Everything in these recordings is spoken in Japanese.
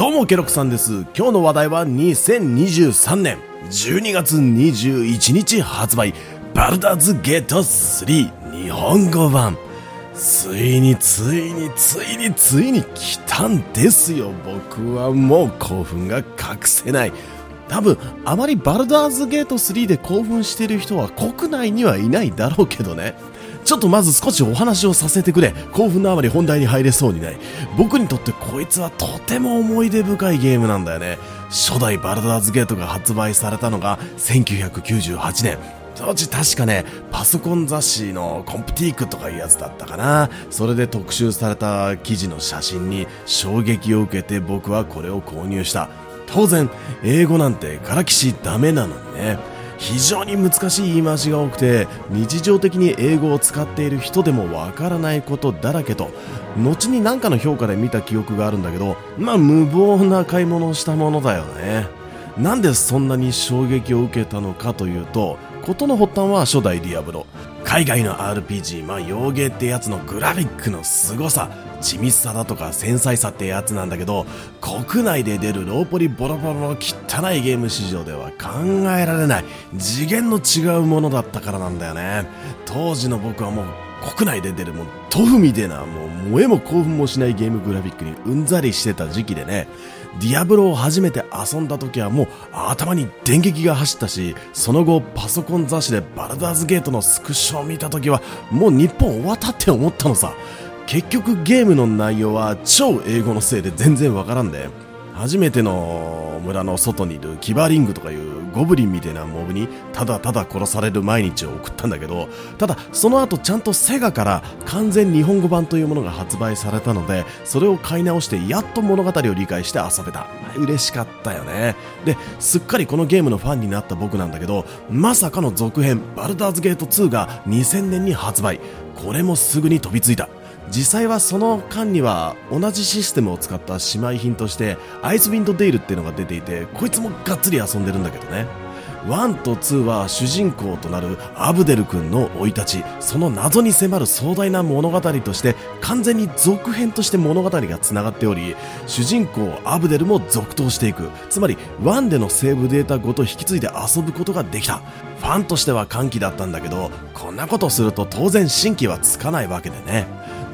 どうもケロクさんです。今日の話題は2023年。12月21日発売。バルダーズゲート3日本語版。ついについについについに来たんですよ。僕はもう興奮が隠せない。多分あまりバルダーズゲート3で興奮している人は国内にはいないだろうけどね。ちょっとまず少しお話をさせてくれ興奮のあまり本題に入れそうにない僕にとってこいつはとても思い出深いゲームなんだよね初代バルダーズゲートが発売されたのが1998年当時確かね、パソコン雑誌のコンプティークとかいうやつだったかな。それで特集された記事の写真に衝撃を受けて僕はこれを購入した。当然、英語なんてからきしダメなのにね。非常に難しい言い回しが多くて日常的に英語を使っている人でもわからないことだらけと後に何かの評価で見た記憶があるんだけどまあ無謀な買い物をしたものだよね。なんでそんなに衝撃を受けたのかというと事の発端は初代ディアブロ。海外の RPG まあ洋芸ってやつのグラフィックの凄さ緻密さだとか繊細さってやつなんだけど国内で出るローポリボロボロの汚いゲーム市場では考えられない次元の違うものだったからなんだよね。当時の僕はもう国内で出るもうトフみてなもう萌えも興奮もしないゲームグラフィックにうんざりしてた時期でね。ディアブロを初めて遊んだ時はもう頭に電撃が走ったしその後パソコン雑誌でバルダーズゲートのスクショを見た時はもう日本終わったって思ったのさ。結局ゲームの内容は超英語のせいで全然わからんで。初めての村の外にいるキバリングとかいうゴブリンみたいなモブにただただ殺される毎日を送ったんだけどただその後ちゃんとセガから完全日本語版というものが発売されたのでそれを買い直してやっと物語を理解して遊べた。嬉しかったよね。ですっかりこのゲームのファンになった僕なんだけどまさかの続編バルダーズゲート2が2000年に発売。これもすぐに飛びついた。実際はその間には同じシステムを使った姉妹品としてアイスウィンドデイルっていうのが出ていてこいつもがっつり遊んでるんだけどね。1と2は主人公となるアブデル君の生い立ちその謎に迫る壮大な物語として完全に続編として物語が繋がっており主人公アブデルも続投していく。つまり1でのセーブデータごと引き継いで遊ぶことができた。ファンとしては歓喜だったんだけどこんなことすると当然新規はつかないわけでね。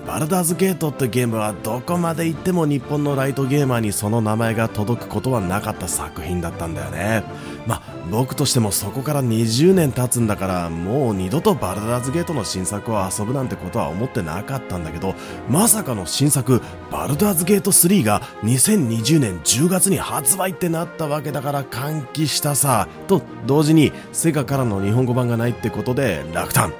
バルダーズゲートってゲームはどこまで行っても日本のライトゲーマーにその名前が届くことはなかった作品だったんだよね。まあ、僕としてもそこから20年経つんだからもう二度とバルダーズゲートの新作を遊ぶなんてことは思ってなかったんだけど、まさかの新作バルダーズゲート3が2020年10月に発売ってなったわけだから歓喜したさ。と同時にセガからの日本語版がないってことで落胆。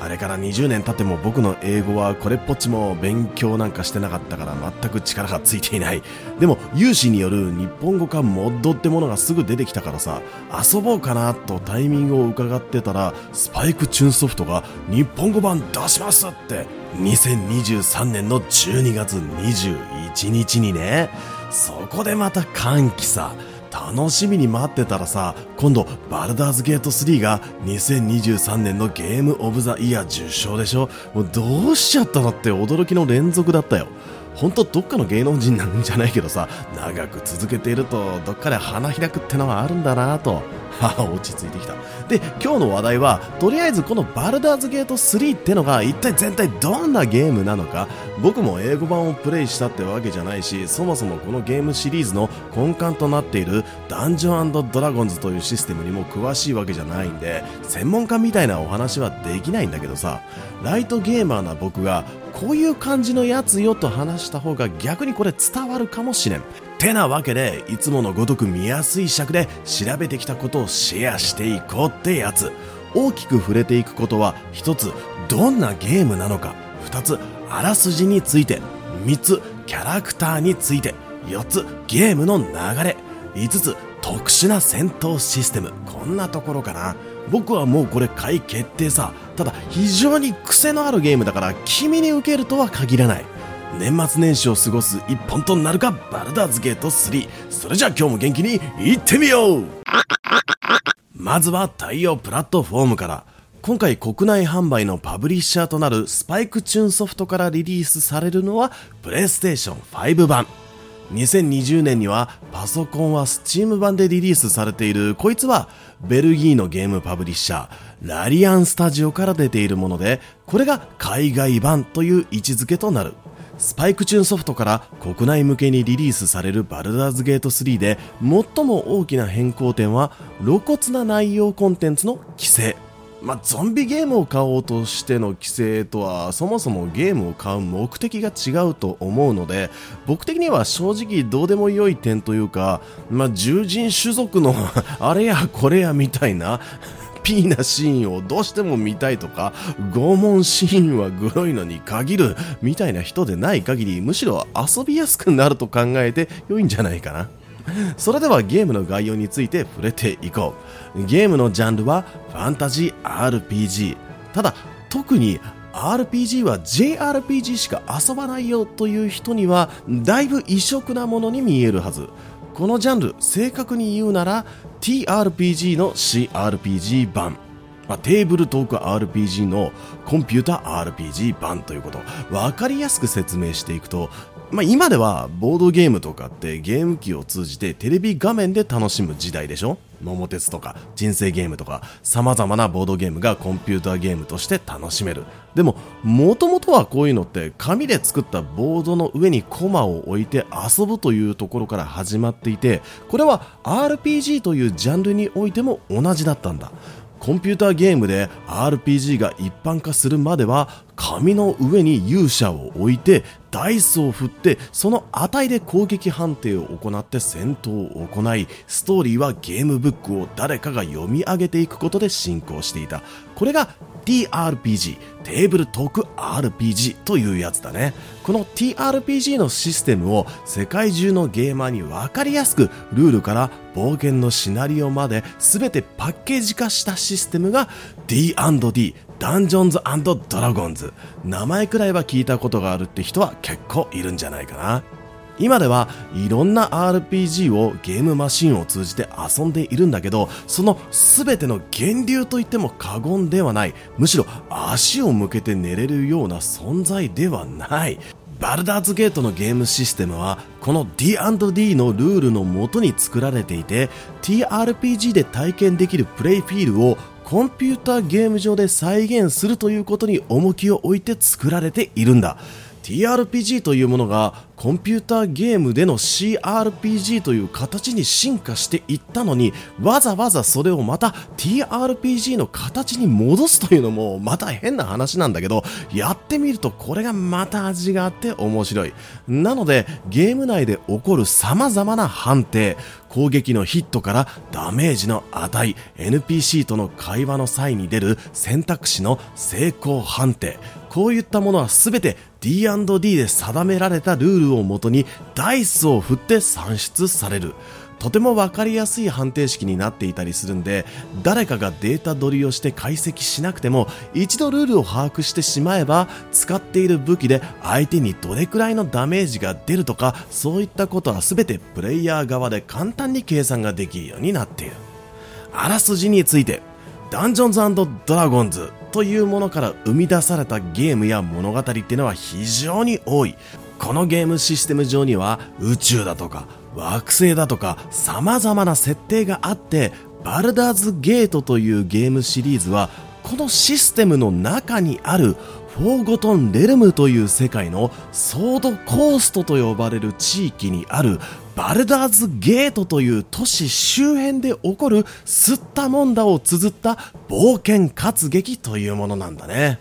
あれから20年経っても僕の英語はこれっぽっちも勉強なんかしてなかったから全く力がついていない。でも有志による日本語化モッドってものがすぐ出てきたからさ、遊ぼうかなとタイミングを伺ってたら、スパイクチューンソフトが日本語版出しますって2023年の12月21日にね、そこでまた歓喜さ。楽しみに待ってたらさ、今度、バルダーズゲート3が2023年のゲームオブザイヤー受賞でしょ？もうどうしちゃったのって驚きの連続だったよ。本当どっかの芸能人なんじゃないけどさ、長く続けているとどっかで花開くってのはあるんだなと。落ち着いてきた。で、今日の話題は、とりあえずこのバルダーズゲート3ってのが一体全体どんなゲームなのか、僕も英語版をプレイしたってわけじゃないし、そもそもこのゲームシリーズの根幹となっているダンジョンドラゴンズというシステムにも詳しいわけじゃないんで、専門家みたいなお話はできないんだけどさ、ライトゲーマーな僕がこういう感じのやつよと話した方が逆にこれ伝わるかもしれん。てなわけで、いつものごとく見やすい尺で調べてきたことをシェアしていこうってやつ。大きく触れていくことは、一つ、どんなゲームなのか。二つ、あらすじについて。三つ、キャラクターについて。四つ、ゲームの流れ。五つ、特殊な戦闘システム。こんなところかな。僕はもうこれ買い決定さ。ただ、非常に癖のあるゲームだから、君に受けるとは限らない。年末年始を過ごす一本となるか、バルダーズゲート3。それじゃあ今日も元気に行ってみようまずは対応プラットフォームから。今回国内販売のパブリッシャーとなるスパイクチューンソフトからリリースされるのはプレイステーション5版。2020年にはパソコンは Steam 版でリリースされているこいつはベルギーのゲームパブリッシャーラリアンスタジオから出ているものでこれが海外版という位置づけとなるスパイクチューンソフトから国内向けにリリースされるバルダーズゲート3で最も大きな変更点は露骨な内容コンテンツの規制。まあ、ゾンビゲームを買おうとしての規制とはそもそもゲームを買う目的が違うと思うので僕的には正直どうでもよい点というか、まあ、獣人種族の あれやこれやみたいなピーなシーンをどうしても見たいとか、拷問シーンはグロいのに限るみたいな人でない限り、むしろ遊びやすくなると考えて良いんじゃないかな。それではゲームの概要について触れていこう。ゲームのジャンルはファンタジー RPG。ただ、特に RPG は JRPG しか遊ばないよという人にはだいぶ異色なものに見えるはず。このジャンル、正確に言うなら TRPG の CRPG 版。まあ、テーブルトーク RPG のコンピュータ RPG 版ということ。分かりやすく説明していくと、まあ、今ではボードゲームとかってゲーム機を通じてテレビ画面で楽しむ時代でしょ？桃鉄とか人生ゲームとか様々なボードゲームがコンピューターゲームとして楽しめる。でも、もともとはこういうのって紙で作ったボードの上にコマを置いて遊ぶというところから始まっていて、これは RPG というジャンルにおいても同じだったんだ。コンピューターゲームで RPG が一般化するまでは紙の上に勇者を置いてダイスを振ってその値で攻撃判定を行って戦闘を行いストーリーはゲームブックを誰かが読み上げていくことで進行していた。これが TRPG テーブルトーク RPG というやつだね。この TRPG のシステムを世界中のゲーマーに分かりやすくルールから冒険のシナリオまで全てパッケージ化したシステムが D&D ダンジョンズドラゴンズ。名前くらいは聞いたことがあるって人は結構いるんじゃないかな。今ではいろんな RPG をゲームマシンを通じて遊んでいるんだけどその全ての源流といっても過言ではない。むしろ足を向けて寝れるような存在ではない。バルダーズゲートのゲームシステムはこの D&D のルールのもとに作られていて TRPG で体験できるプレイフィールをコンピューターゲーム上で再現するということに重きを置いて作られているんだ。TRPG というものがコンピューターゲームでの CRPG という形に進化していったのにわざわざそれをまた TRPG の形に戻すというのもまた変な話なんだけどやってみるとこれがまた味があって面白い。なのでゲーム内で起こる様々な判定攻撃のヒットからダメージの値 NPC との会話の際に出る選択肢の成功判定こういったものは全て D&D で定められたルールをもとにダイスを振って算出される。とても分かりやすい判定式になっていたりするんで誰かがデータ取りをして解析しなくても一度ルールを把握してしまえば使っている武器で相手にどれくらいのダメージが出るとかそういったことは全てプレイヤー側で簡単に計算ができるようになっているあらすじについてダンジョンズドラゴンズというものから生み出されたゲームや物語っていうのは非常に多い。このゲームシステム上には宇宙だとか惑星だとか様々な設定があってバルダーズゲートというゲームシリーズはこのシステムの中にあるーゴトン・レルムという世界のソードコーストと呼ばれる地域にあるバルダーズゲートという都市周辺で起こる吸ったもんだを綴った冒険活劇というものなんだね。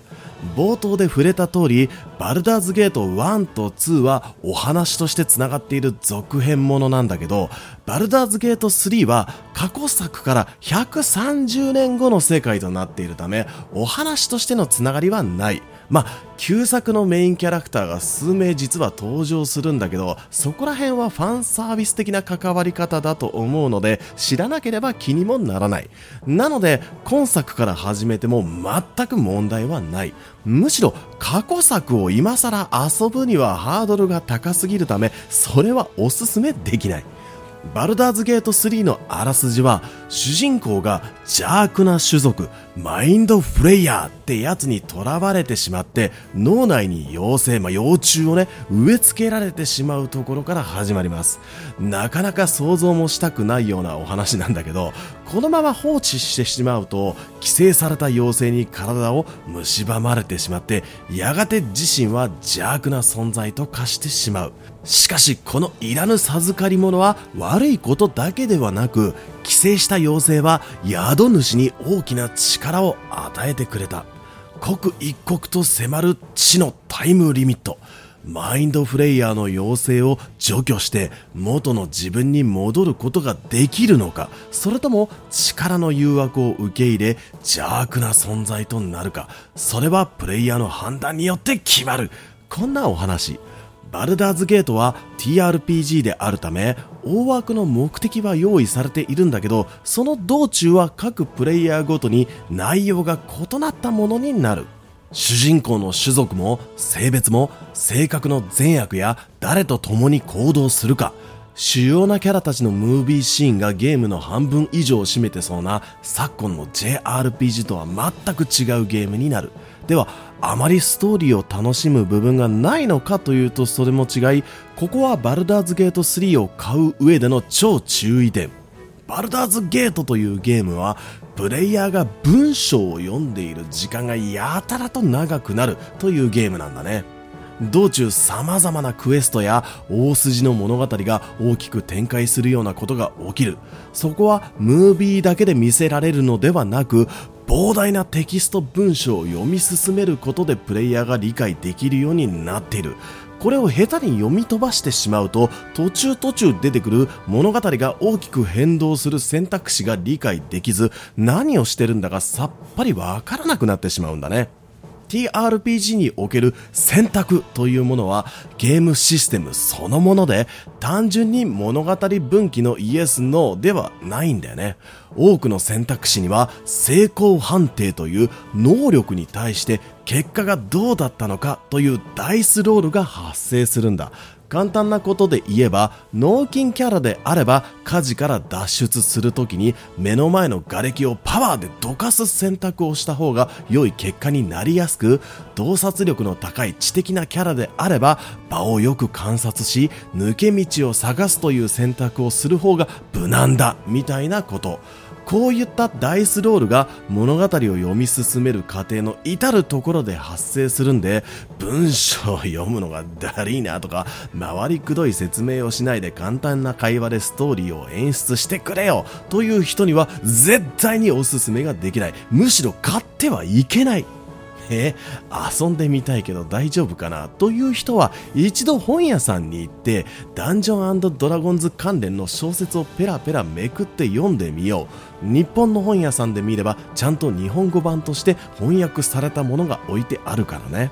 冒頭で触れた通り、バルダーズゲート1と2はお話として繋がっている続編ものなんだけど、バルダーズゲート3は過去作から130年後の世界となっているため、お話としての繋がりはない。まあ、旧作のメインキャラクターが数名実は登場するんだけど、そこら辺はファンサービス的な関わり方だと思うので、知らなければ気にもならない。なので、今作から始めても全く問題はない。むしろ、過去作を今更遊ぶにはハードルが高すぎるため、それはおすすめできない。バルダーズゲート3のあらすじは、主人公が邪悪な種族、マインドフレイヤーってやつに囚われてしまって、脳内に妖精、まあ、幼虫をね、植え付けられてしまうところから始まります。なかなか想像もしたくないようなお話なんだけど、このまま放置してしまうと、寄生された妖精に体を蝕まれてしまって、やがて自身は邪悪な存在と化してしまう。しかし、このいらぬ授かり物は悪いことだけではなく、寄生した妖精は宿主に大きな力を与えてくれた。刻一刻と迫る地のタイムリミット。マインドフレイヤーの妖精を除去して元の自分に戻ることができるのかそれとも力の誘惑を受け入れ邪悪な存在となるかそれはプレイヤーの判断によって決まる。こんなお話。バルダーズゲートは TRPG であるため大枠の目的は用意されているんだけどその道中は各プレイヤーごとに内容が異なったものになる。主人公の種族も性別も性格の善悪や誰と共に行動するか。主要なキャラたちのムービーシーンがゲームの半分以上を占めてそうな昨今の JRPG とは全く違うゲームになる。ではあまりストーリーを楽しむ部分がないのかというとそれも違いここはバルダーズゲート3を買う上での超注意点。バルダーズゲートというゲームはプレイヤーが文章を読んでいる時間がやたらと長くなるというゲームなんだね。道中様々なクエストや大筋の物語が大きく展開するようなことが起きる。そこはムービーだけで見せられるのではなく膨大なテキスト文章を読み進めることでプレイヤーが理解できるようになっている。これを下手に読み飛ばしてしまうと途中途中出てくる物語が大きく変動する選択肢が理解できず何をしてるんだかさっぱりわからなくなってしまうんだね TRPG における選択というものはゲームシステムそのもので単純に物語分岐のイエス・ノーではないんだよね。多くの選択肢には成功判定という能力に対して結果がどうだったのかというダイスロールが発生するんだ。簡単なことで言えば脳筋キャラであれば火事から脱出するときに目の前の瓦礫をパワーでどかす選択をした方が良い結果になりやすく洞察力の高い知的なキャラであれば場をよく観察し抜け道を探すという選択をする方が無難だみたいなこと。こういったダイスロールが物語を読み進める過程の至るところで発生するんで文章を読むのがだりーなとか回りくどい説明をしないで簡単な会話でストーリーを演出してくれよという人には絶対におすすめができない。むしろ買ってはいけない。え遊んでみたいけど大丈夫かなという人は一度本屋さんに行ってダンジョンドラゴンズ関連の小説をペラペラめくって読んでみよう。日本の本屋さんで見ればちゃんと日本語版として翻訳されたものが置いてあるからね。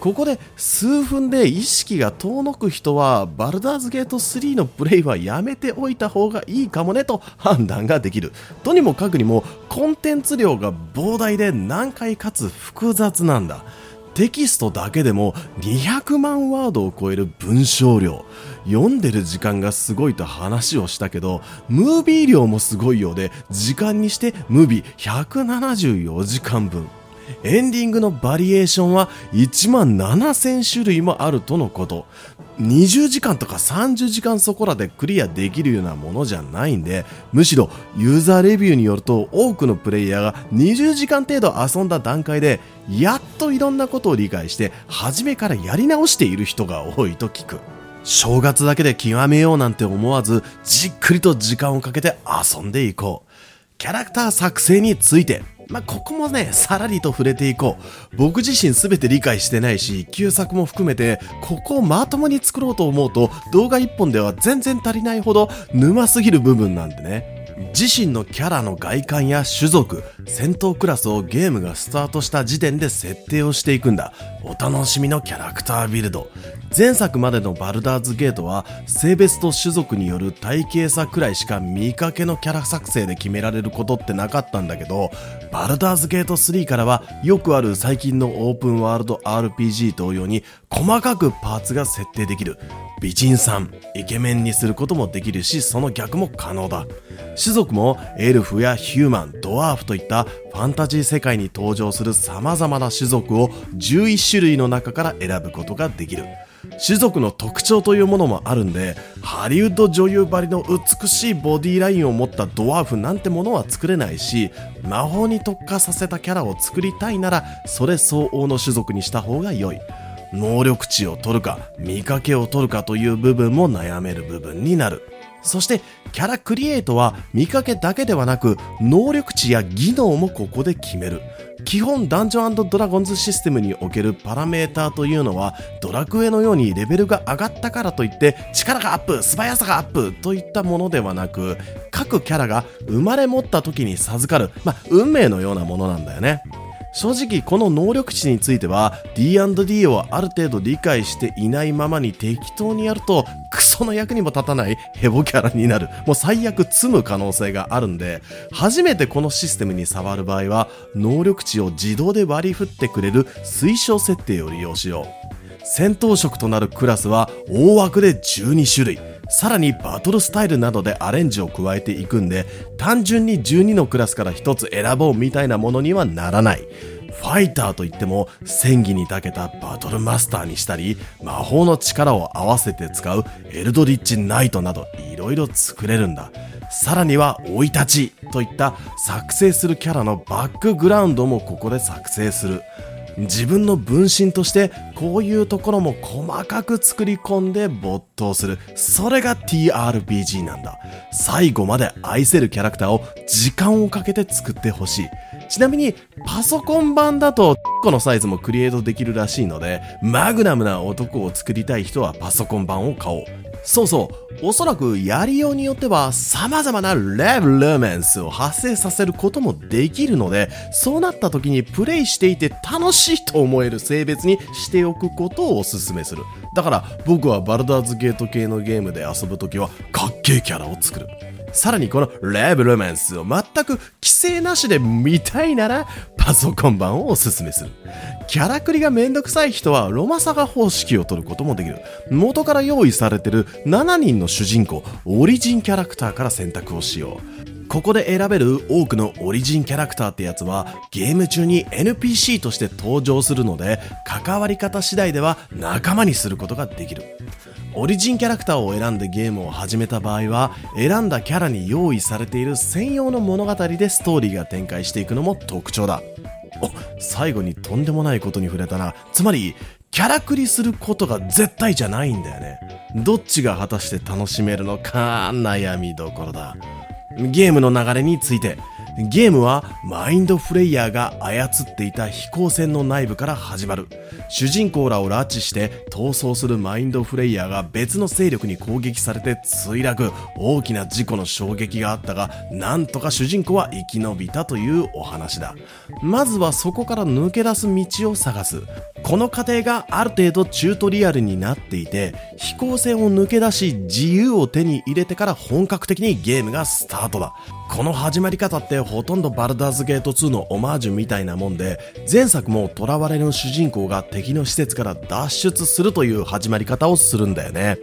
ここで数分で意識が遠のく人はバルダーズゲート3のプレイはやめておいた方がいいかもねと判断ができる。とにもかくにもコンテンツ量が膨大で難解かつ複雑なんだ。テキストだけでも200万ワードを超える文章量。読んでる時間がすごいと話をしたけどムービー量もすごいようで時間にしてムービー174時間分。エンディングのバリエーションは1万7000種類もあるとのこと。20時間とか30時間そこらでクリアできるようなものじゃないんで、むしろユーザーレビューによると多くのプレイヤーが20時間程度遊んだ段階で、やっといろんなことを理解して、初めからやり直している人が多いと聞く。正月だけで極めようなんて思わず、じっくりと時間をかけて遊んでいこう。キャラクター作成について、まあ、ここもね、さらりと触れていこう。僕自身全て理解してないし、旧作も含めて、ここをまともに作ろうと思うと、動画一本では全然足りないほど沼すぎる部分なんでね。自身のキャラの外観や種族、戦闘クラスをゲームがスタートした時点で設定をしていくんだ。お楽しみのキャラクタービルド。前作までのバルダーズゲートは性別と種族による体型差くらいしか見かけのキャラ作成で決められることってなかったんだけど、バルダーズゲート3からはよくある最近のオープンワールド RPG 同様に細かくパーツが設定できる。美人さん、イケメンにすることもできるし、その逆も可能だ。種族もエルフやヒューマン、ドワーフといったファンタジー世界に登場する様々な種族を11種類の中から選ぶことができる。種族の特徴というものもあるんで、ハリウッド女優ばりの美しいボディラインを持ったドワーフなんてものは作れないし、魔法に特化させたキャラを作りたいなら、それ相応の種族にした方が良い。能力値を取るか、見かけを取るかという部分も悩める部分になる。そして、キャラクリエイトは見かけだけではなく、能力値や技能もここで決める。基本ダンジョンドラゴンズシステムにおけるパラメーターというのはドラクエのようにレベルが上がったからといって力がアップ素早さがアップといったものではなく各キャラが生まれ持った時に授かる、まあ、運命のようなものなんだよね正直この能力値については D&D をある程度理解していないままに適当にやるとクソの役にも立たない ヘボキャラになる。もう最悪積む可能性があるんで初めてこのシステムに触る場合は能力値を自動で割り振ってくれる推奨設定を利用しよう。戦闘職となるクラスは大枠で12種類。さらにバトルスタイルなどでアレンジを加えていくんで、単純に12のクラスから1つ選ぼうみたいなものにはならない。ファイターといっても戦技に長けたバトルマスターにしたり、魔法の力を合わせて使うエルドリッチナイトなど色々作れるんだ。さらには生い立ちといった作成するキャラのバックグラウンドもここで作成する。自分の分身としてこういうところも細かく作り込んで没頭する。それが TRPG なんだ。最後まで愛せるキャラクターを時間をかけて作ってほしい。ちなみに、パソコン版だと、このサイズもクリエイトできるらしいので、マグナムな男を作りたい人はパソコン版を買おう。そうそう。おそらくやりようによっては様々なレブルメンスを発生させることもできるので、そうなった時にプレイしていて楽しいと思える性別にしておくことをお勧めする。だから僕はバルダーズゲート系のゲームで遊ぶ時はかっけえキャラを作る。さらにこのレブロマンスを全く規制なしで見たいならパソコン版をおすすめする。キャラクリがめんどくさい人はロマサガ方式を取ることもできる。元から用意されてる7人の主人公、オリジンキャラクターから選択をしよう。ここで選べる多くのオリジンキャラクターってやつはゲーム中に NPC として登場するので関わり方次第では仲間にすることができる。オリジンキャラクターを選んでゲームを始めた場合は選んだキャラに用意されている専用の物語でストーリーが展開していくのも特徴だ。お最後にとんでもないことに触れたな。つまりキャラクリすることが絶対じゃないんだよね。どっちが果たして楽しめるのか悩みどころだ。ゲームの流れについて。ゲームはマインドフレイヤーが操っていた飛行船の内部から始まる。主人公らを拉致して逃走するマインドフレイヤーが別の勢力に攻撃されて墜落。大きな事故の衝撃があったが、なんとか主人公は生き延びたというお話だ。まずはそこから抜け出す道を探す。この過程がある程度チュートリアルになっていて、飛行船を抜け出し自由を手に入れてから本格的にゲームがスタートだ。この始まり方ってほとんどバルダーズゲート2のオマージュみたいなもんで、前作も囚われの主人公が敵の施設から脱出するという始まり方をするんだよね。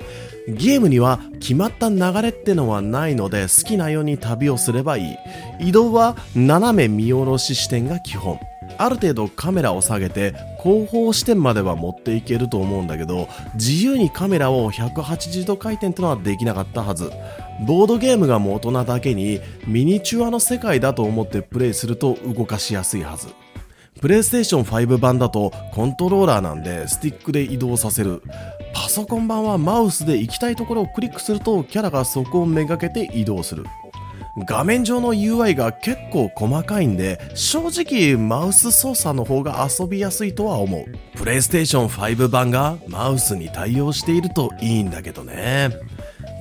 ゲームには決まった流れってのはないので好きなように旅をすればいい。移動は斜め見下ろし視点が基本。ある程度カメラを下げて後方視点までは持っていけると思うんだけど自由にカメラを180度回転ってのはできなかったはずボードゲームがもう大人だけにミニチュアの世界だと思ってプレイすると動かしやすいはず。プレイステーション5版だとコントローラーなんでスティックで移動させる。パソコン版はマウスで行きたいところをクリックするとキャラがそこをめがけて移動する。画面上の UI が結構細かいんで、正直マウス操作の方が遊びやすいとは思う。プレイステーション5版がマウスに対応しているといいんだけどね。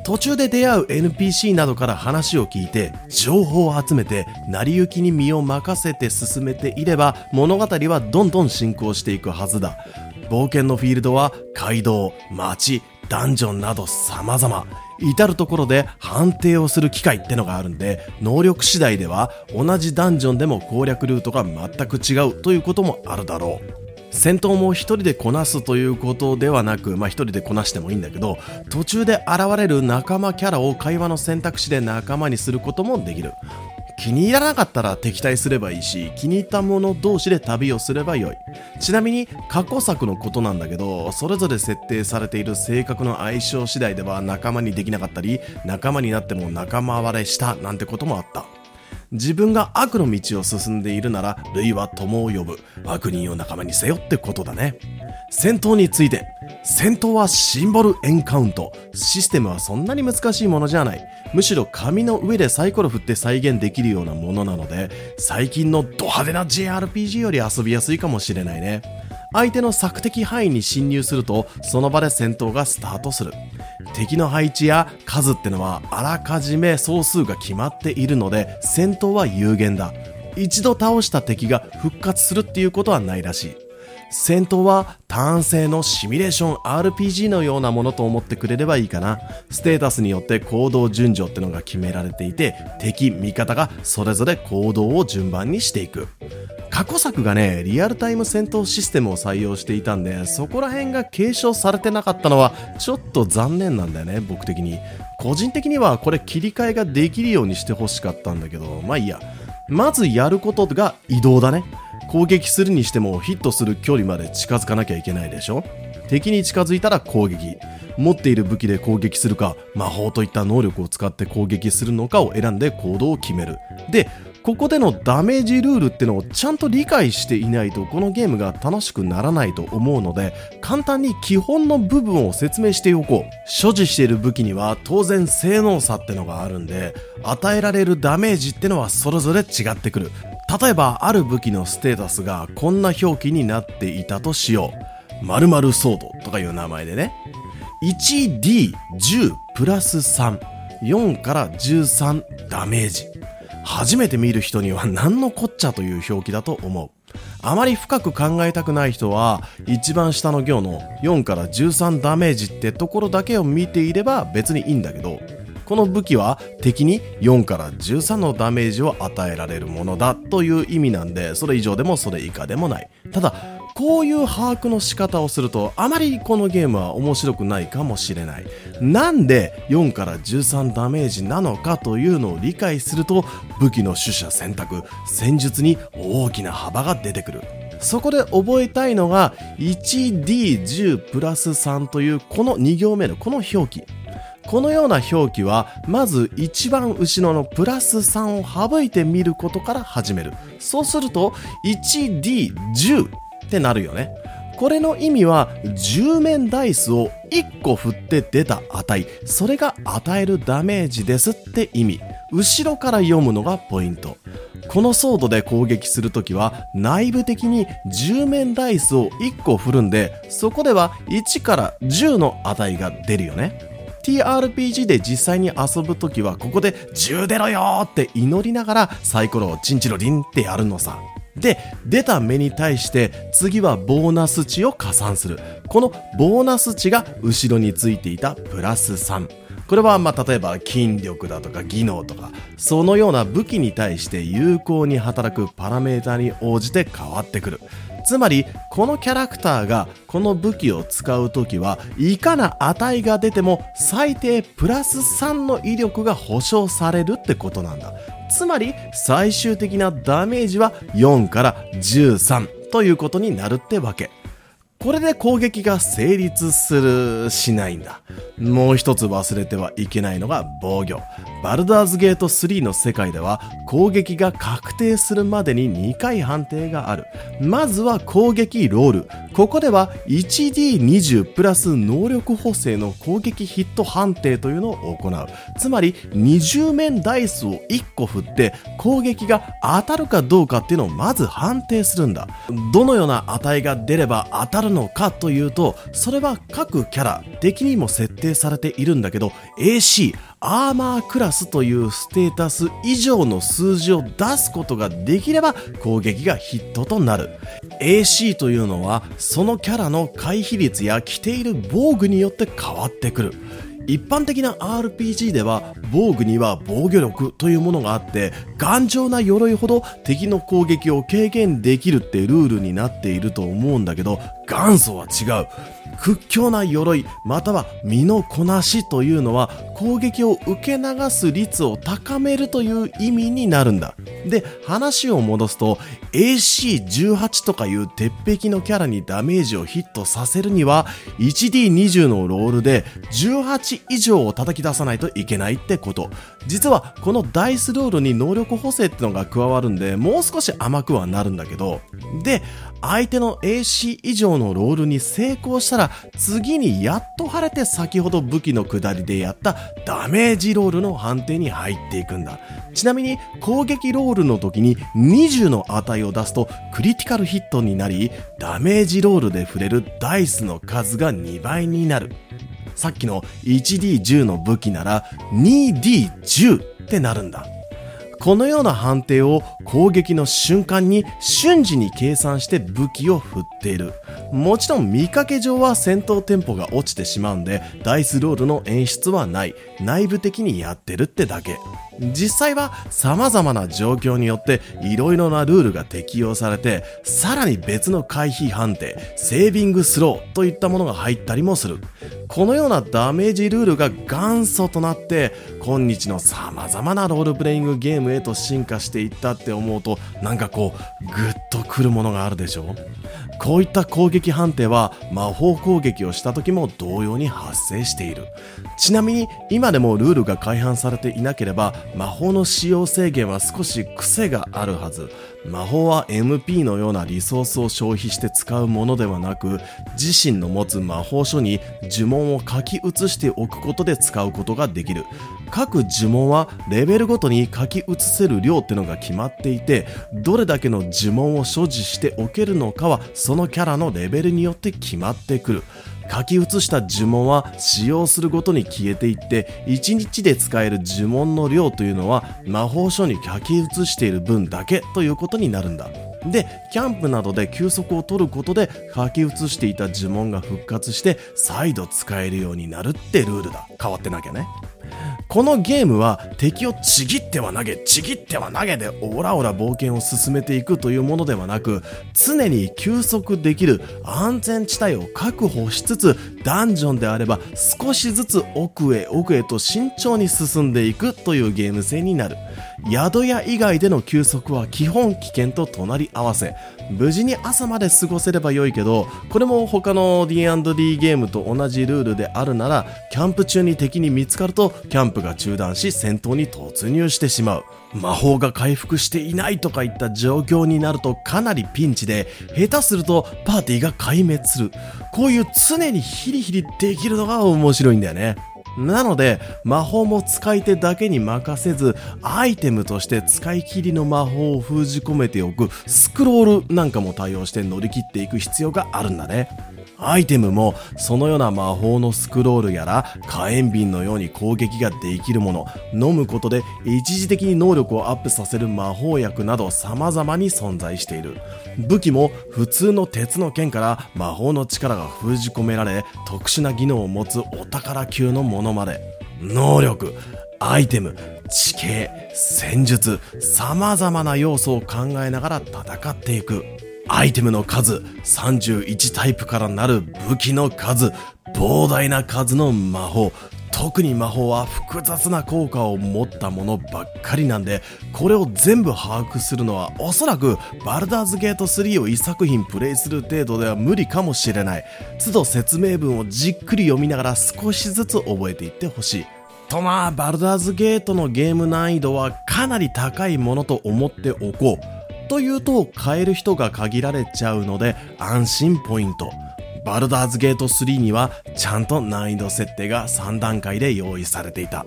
途中で出会う NPC などから話を聞いて情報を集めて成り行きに身を任せて進めていれば物語はどんどん進行していくはずだ。冒険のフィールドは街道、街、ダンジョンなど様々。至るところで判定をする機会ってのがあるんで能力次第では同じダンジョンでも攻略ルートが全く違うということもあるだろう。戦闘も一人でこなすということではなく、まあ一人でこなしてもいいんだけど、途中で現れる仲間キャラを会話の選択肢で仲間にすることもできる。気に入らなかったら敵対すればいいし、気に入った者同士で旅をすればよい。ちなみに過去作のことなんだけど、それぞれ設定されている性格の相性次第では仲間にできなかったり、仲間になっても仲間割れしたなんてこともあった。自分が悪の道を進んでいるなら、類は友を呼ぶ。悪人を仲間にせよってことだね。戦闘について。戦闘はシンボルエンカウント。システムはそんなに難しいものじゃない。むしろ紙の上でサイコロ振って再現できるようなものなので、最近のド派手な JRPG より遊びやすいかもしれないね。相手の索敵範囲に侵入するとその場で戦闘がスタートする敵の配置や数ってのはあらかじめ総数が決まっているので戦闘は有限だ。一度倒した敵が復活するっていうことはないらしい。戦闘は単性のシミュレーション RPG のようなものと思ってくれればいいかな。ステータスによって行動順序ってのが決められていて、敵、味方がそれぞれ行動を順番にしていく。過去作がね、リアルタイム戦闘システムを採用していたんで、そこら辺が継承されてなかったのは、ちょっと残念なんだよね、僕的に。個人的にはこれ切り替えができるようにしてほしかったんだけど、まあいいや。まずやることが移動だね。攻撃するにしてもヒットする距離まで近づかなきゃいけないでしょ？敵に近づいたら攻撃。持っている武器で攻撃するか、魔法といった能力を使って攻撃するのかを選んで行動を決める。で、ここでのダメージルールってのをちゃんと理解していないとこのゲームが楽しくならないと思うので簡単に基本の部分を説明しておこう所持している武器には当然性能差ってのがあるんで与えられるダメージってのはそれぞれ違ってくる例えばある武器のステータスがこんな表記になっていたとしよう。〇〇ソードとかいう名前でね。1D10 プラス34から13ダメージ。初めて見る人には何のこっちゃという表記だと思う。あまり深く考えたくない人は、一番下の行の4から13ダメージってところだけを見ていれば別にいいんだけど、この武器は敵に4から13のダメージを与えられるものだという意味なんで、それ以上でもそれ以下でもない。ただ、こういう把握の仕方をするとあまりこのゲームは面白くないかもしれない。なんで4から13ダメージなのかというのを理解すると武器の取捨選択、戦術に大きな幅が出てくる。そこで覚えたいのが 1D10 プラス3というこの2行目のこの表記。このような表記はまず一番後ろのプラス3を省いてみることから始める。そうすると 1D10 ってなるよね。これの意味は10面ダイスを1個振って出た値それが与えるダメージですって意味後ろから読むのがポイントこのソードで攻撃するときは内部的に10面ダイスを1個振るんでそこでは1から10の値が出るよね TRPG で実際に遊ぶときはここで10出ろよって祈りながらサイコロをチンチロリンってやるのさで、出た目に対して次はボーナス値を加算する。このボーナス値が後ろについていたプラス3。これはま例えば筋力だとか技能とかそのような武器に対して有効に働くパラメータに応じて変わってくる。つまりこのキャラクターがこの武器を使うときはいかな値が出ても最低プラス3の威力が保証されるってことなんだ。つまり最終的なダメージは4から13ということになるってわけ。これで攻撃が成立する、しないんだ。もう一つ忘れてはいけないのが防御。バルダーズゲート3の世界では攻撃が確定するまでに2回判定がある。まずは攻撃ロール。ここでは 1D20 プラス能力補正の攻撃ヒット判定というのを行う。つまり20面ダイスを1個振って攻撃が当たるかどうかっていうのをまず判定するんだ。どのような値が出れば当たるのかというと、それは各キャラ、敵にも設定されているんだけど、AC、アーマークラスというステータス以上の数字を出すことができれば攻撃がヒットとなる。AC というのはそのキャラの回避率や着ている防具によって変わってくる。一般的な RPG では防具には防御力というものがあって頑丈な鎧ほど敵の攻撃を軽減できるってルールになっていると思うんだけど元祖は違う屈強な鎧または身のこなしというのは攻撃を受け流す率を高めるという意味になるんだ。で話を戻すと AC18 とかいう鉄壁のキャラにダメージをヒットさせるには 1D20 のロールで18以上を叩き出さないといけないってこと。実はこのダイスロールに能力補正ってのが加わるんでもう少し甘くはなるんだけど。で相手の AC 以上のロールに成功したら次にやっと晴れて先ほど武器の下りでやったダメージロールの判定に入っていくんだ。ちなみに攻撃ロールの時に20の値を出すとクリティカルヒットになりダメージロールで触れるダイスの数が2倍になる。さっきの 1D10 の武器なら 2D10 ってなるんだ。このような判定を攻撃の瞬間に瞬時に計算して武器を振っている。もちろん見かけ上は戦闘テンポが落ちてしまうんで、ダイスロールの演出はない。内部的にやってるってだけ。実際は様々な状況によって色々なルールが適用されて、さらに別の回避判定、セービングスローといったものが入ったりもする。このようなダメージルールが元祖となって、今日の様々なロールプレイングゲームへと進化していったって思うと、なんかこう、ぐっとくるものがあるでしょ？こういった攻撃判定は魔法攻撃をした時も同様に発生している。ちなみに今でもルールが改版されていなければ魔法の使用制限は少し癖があるはず。魔法は MP のようなリソースを消費して使うものではなく、自身の持つ魔法書に呪文を書き写しておくことで使うことができる。各呪文はレベルごとに書き写せる量ってのが決まっていて、どれだけの呪文を所持しておけるのかはそのキャラのレベルによって決まってくる。書き写した呪文は使用するごとに消えていって1日で使える呪文の量というのは魔法書に書き写している分だけということになるんだ。でキャンプなどで休息を取ることで書き写していた呪文が復活して再度使えるようになるってルールだ。変わってなきゃね。このゲームは敵をちぎっては投げ、ちぎっては投げでオラオラ冒険を進めていくというものではなく、常に休息できる安全地帯を確保しつつ、ダンジョンであれば少しずつ奥へ奥へと慎重に進んでいくというゲーム性になる。宿屋以外での休息は基本危険と隣り合わせ。無事に朝まで過ごせれば良いけど、これも他の D&D ゲームと同じルールであるなら、キャンプ中に敵に見つかると、キャンプが中断し戦闘に突入してしまう。魔法が回復していないとかいった状況になるとかなりピンチで、下手するとパーティーが壊滅する。こういう常にヒリヒリできるのが面白いんだよね。なので、魔法も使い手だけに任せず、アイテムとして使い切りの魔法を封じ込めておくスクロールなんかも対応して乗り切っていく必要があるんだね。アイテムもそのような魔法のスクロールやら火炎瓶のように攻撃ができるもの飲むことで一時的に能力をアップさせる魔法薬など様々に存在している。武器も普通の鉄の剣から魔法の力が封じ込められ特殊な技能を持つお宝級のものまで。能力アイテム地形戦術様々な要素を考えながら戦っていく。アイテムの数、31タイプからなる武器の数、膨大な数の魔法、特に魔法は複雑な効果を持ったものばっかりなんで、これを全部把握するのはおそらくバルダーズゲート3を1作品プレイする程度では無理かもしれない。都度説明文をじっくり読みながら少しずつ覚えていってほしい。とまあ、バルダーズゲートのゲーム難易度はかなり高いものと思っておこう。というと買える人が限られちゃうので安心ポイント。バルダーズゲート3にはちゃんと難易度設定が3段階で用意されていた。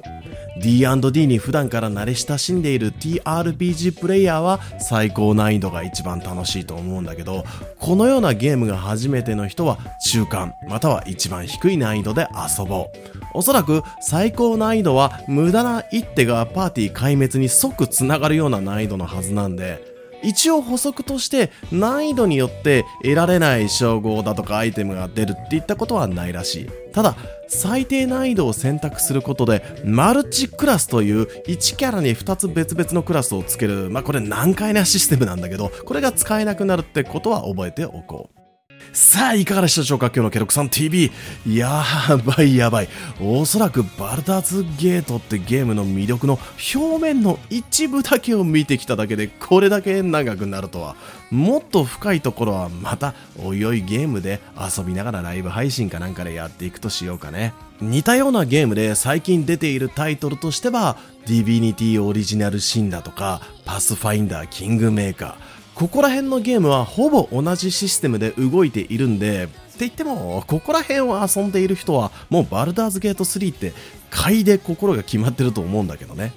D&D に普段から慣れ親しんでいる TRPG プレイヤーは最高難易度が一番楽しいと思うんだけど、このようなゲームが初めての人は中間または一番低い難易度で遊ぼう。おそらく最高難易度は無駄な一手がパーティー壊滅に即つながるような難易度のはずなんで、一応補足として難易度によって得られない称号だとかアイテムが出るっていったことはないらしい。ただ、最低難易度を選択することでマルチクラスという1キャラに2つ別々のクラスをつける、まあこれ難解なシステムなんだけど、これが使えなくなるってことは覚えておこう。さあ、いかがでしたでしょうか？今日のケロクさん TV。やばいやばい。おそらくバルダーズゲートってゲームの魅力の表面の一部だけを見てきただけでこれだけ長くなるとは。もっと深いところはまたおいおいゲームで遊びながらライブ配信かなんかでやっていくとしようかね。似たようなゲームで最近出ているタイトルとしては、ディビニティオリジナルシンだとか、パスファインダーキングメーカー、ここら辺のゲームはほぼ同じシステムで動いているんで、って言っても、ここら辺を遊んでいる人は、もうバルダーズゲート3って買いで心が決まってると思うんだけどね。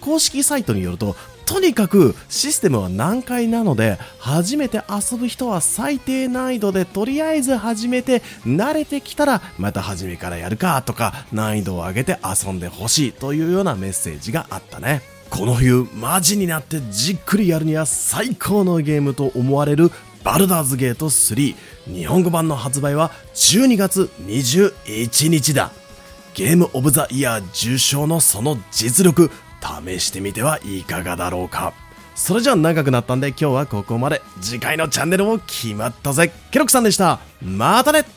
公式サイトによると、とにかくシステムは難解なので、初めて遊ぶ人は最低難易度でとりあえず始めて、慣れてきたらまた初めからやるかとか、難易度を上げて遊んでほしいというようなメッセージがあったね。この冬マジになってじっくりやるには最高のゲームと思われるバルダーズゲート3日本語版の発売は12月21日だ。ゲームオブザイヤー受賞のその実力試してみてはいかがだろうか。それじゃあ長くなったんで今日はここまで。次回のチャンネルも決まったぜ。ケロクさんでした。またね。